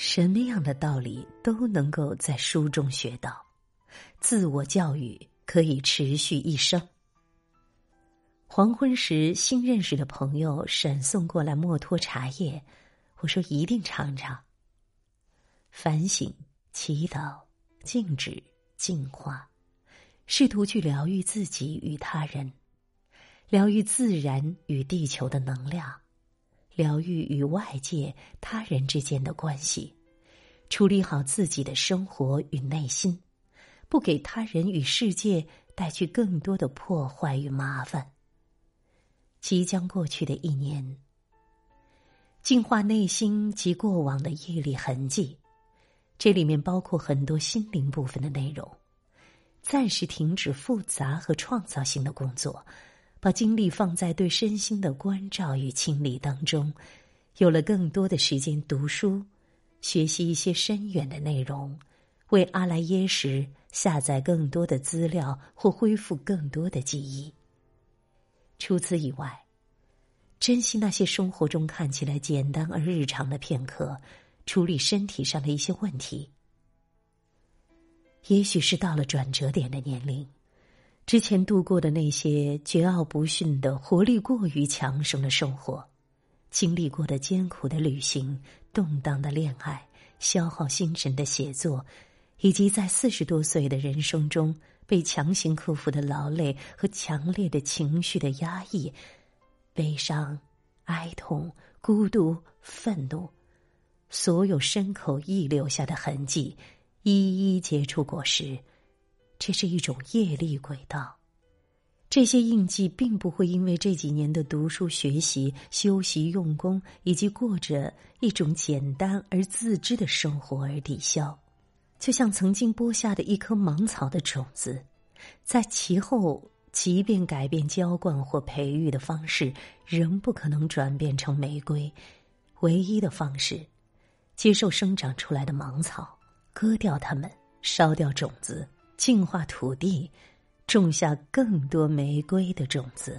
什么样的道理都能够在书中学到，自我教育可以持续一生。黄昏时，新认识的朋友闪送过来墨脱茶叶，我说一定尝尝。反省、祈祷、静止、净化，试图去疗愈自己与他人，疗愈自然与地球的能量。疗愈与外界、他人之间的关系，处理好自己的生活与内心，不给他人与世界带去更多的破坏与麻烦。即将过去的一年，净化内心及过往的业力痕迹，这里面包括很多心灵部分的内容。暂时停止复杂和创造性的工作。把精力放在对身心的关照与清理当中，有了更多的时间读书，学习一些深远的内容，为阿莱耶识下载更多的资料或恢复更多的记忆。除此以外，珍惜那些生活中看起来简单而日常的片刻，处理身体上的一些问题。也许是到了转折点的年龄。之前度过的那些桀骜不驯的、活力过于强盛的生活，经历过的艰苦的旅行、动荡的恋爱、消耗心神的写作，以及在四十多岁的人生中被强行克服的劳累和强烈的情绪的压抑、悲伤、哀痛、孤独、愤怒，所有牲口意留下的痕迹，一一结出果实。这是一种业力轨道，这些印记并不会因为这几年的读书学习、修习用功以及过着一种简单而自知的生活而抵消。就像曾经播下的一颗芒草的种子，在其后即便改变浇灌或培育的方式，仍不可能转变成玫瑰。唯一的方式，接受生长出来的芒草，割掉它们，烧掉种子。净化土地，种下更多玫瑰的种子。